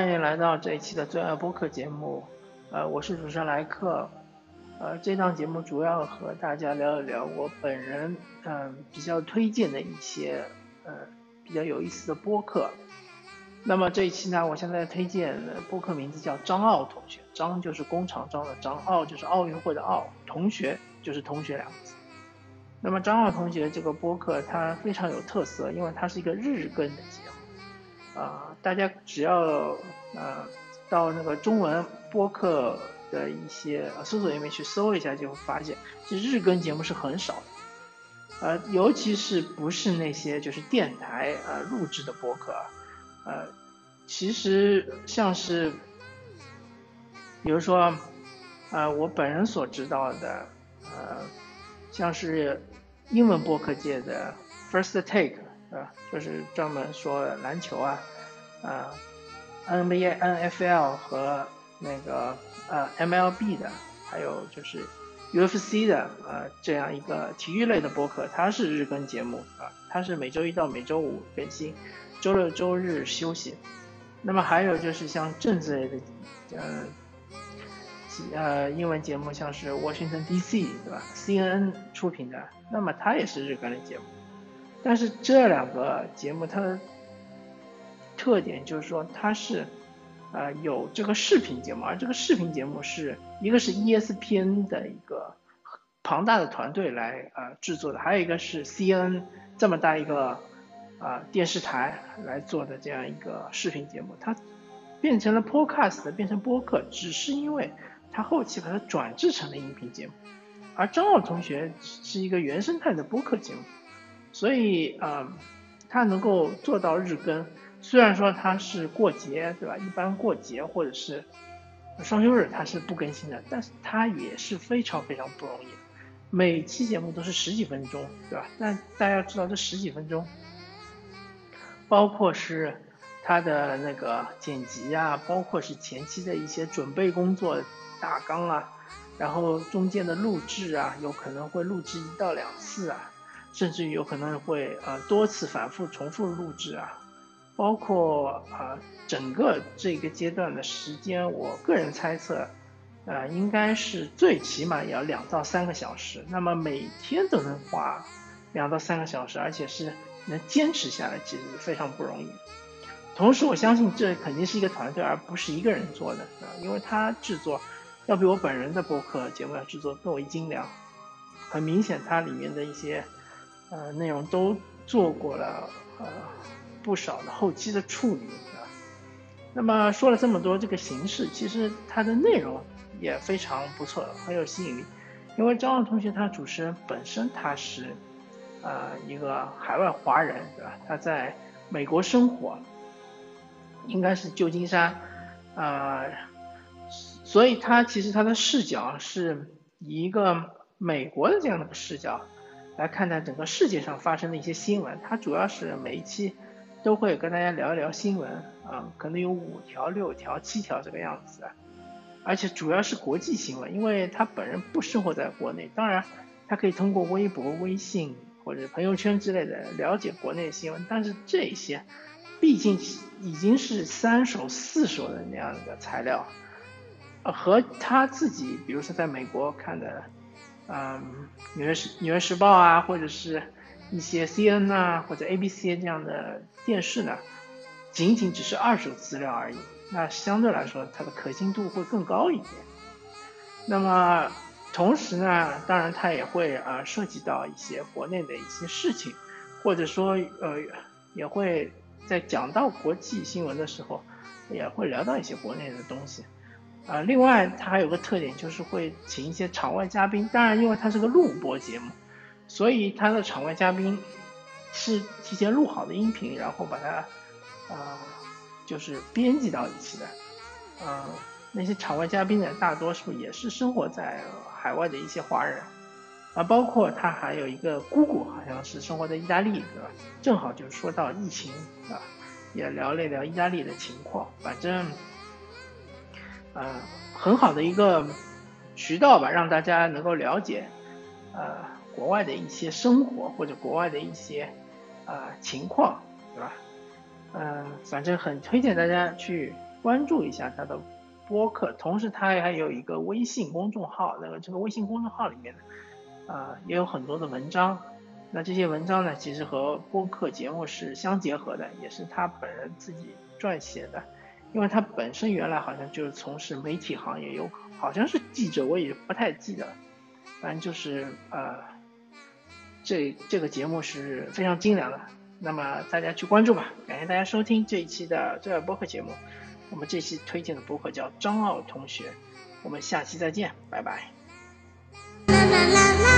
欢迎来到这一期的最爱播客节目，呃，我是主持人莱克，呃，这档节目主要和大家聊一聊我本人嗯比较推荐的一些呃比较有意思的播客。那么这一期呢，我现在推荐的播客名字叫张奥同学，张就是工厂张的张，奥就是奥运会的奥，同学就是同学两个字。那么张奥同学这个播客它非常有特色，因为它是一个日更的节目。啊，大家只要呃到那个中文播客的一些搜索页面去搜一下，就会发现这日更节目是很少的。呃，尤其是不是那些就是电台呃录制的播客，呃，其实像是，比如说，呃，我本人所知道的，呃，像是英文播客界的 First Take。啊，就是专门说篮球啊，啊，NBA、NFL 和那个呃 MLB 的，还有就是 UFC 的呃这样一个体育类的播客，它是日更节目啊，它是每周一到每周五更新，周六周日休息。那么还有就是像政治类的，呃，呃英文节目，像是 Washington DC 对吧？CNN 出品的，那么它也是日更的节目。但是这两个节目它的特点就是说它是，呃有这个视频节目，而这个视频节目是一个是 ESPN 的一个庞大的团队来呃制作的，还有一个是 CN 这么大一个啊电视台来做的这样一个视频节目，它变成了 Podcast 变成播客，只是因为它后期把它转制成了音频节目，而张奥同学是一个原生态的播客节目。所以啊，他能够做到日更，虽然说他是过节，对吧？一般过节或者是双休日他是不更新的，但是他也是非常非常不容易。每期节目都是十几分钟，对吧？但大家知道这十几分钟，包括是他的那个剪辑啊，包括是前期的一些准备工作大纲啊，然后中间的录制啊，有可能会录制一到两次啊。甚至于有可能会呃多次反复重复录制啊，包括啊整个这个阶段的时间，我个人猜测，呃应该是最起码也要两到三个小时。那么每天都能花两到三个小时，而且是能坚持下来，其实非常不容易。同时，我相信这肯定是一个团队，而不是一个人做的啊，因为他制作要比我本人的播客节目要制作更为精良。很明显，它里面的一些。呃，内容都做过了，呃，不少的后期的处理啊。那么说了这么多，这个形式其实它的内容也非常不错，很有吸引力。因为张望同学他主持人本身他是呃一个海外华人，对吧？他在美国生活，应该是旧金山，呃，所以他其实他的视角是以一个美国的这样的一个视角。来看待整个世界上发生的一些新闻，它主要是每一期都会跟大家聊一聊新闻啊，可能有五条、六条、七条这个样子，而且主要是国际新闻，因为他本人不生活在国内，当然他可以通过微博、微信或者朋友圈之类的了解国内新闻，但是这些毕竟已经是三手、四手的那样的材料，和他自己，比如说在美国看的。嗯，纽约时纽约时报啊，或者是一些 C N 啊，或者 A B C 这样的电视呢，仅仅只是二手资料而已。那相对来说，它的可信度会更高一点。那么同时呢，当然它也会啊涉及到一些国内的一些事情，或者说呃也会在讲到国际新闻的时候，也会聊到一些国内的东西。啊，另外它还有个特点，就是会请一些场外嘉宾。当然，因为它是个录播节目，所以它的场外嘉宾是提前录好的音频，然后把它啊，就是编辑到一起的。啊，那些场外嘉宾呢，大多数也是生活在海外的一些华人。啊，包括他还有一个姑姑，好像是生活在意大利，对吧？正好就说到疫情啊，也聊了聊意大利的情况。反正。呃，很好的一个渠道吧，让大家能够了解呃国外的一些生活或者国外的一些啊情况，对吧？嗯，反正很推荐大家去关注一下他的播客。同时，他还有一个微信公众号，那个这个微信公众号里面呢，啊，也有很多的文章。那这些文章呢，其实和播客节目是相结合的，也是他本人自己撰写的。因为他本身原来好像就是从事媒体行业，有好像是记者，我也不太记得。反正就是呃，这这个节目是非常精良的。那么大家去关注吧，感谢大家收听这一期的这个播客节目。我们这期推荐的播客叫张傲同学，我们下期再见，拜拜。啦啦啦啦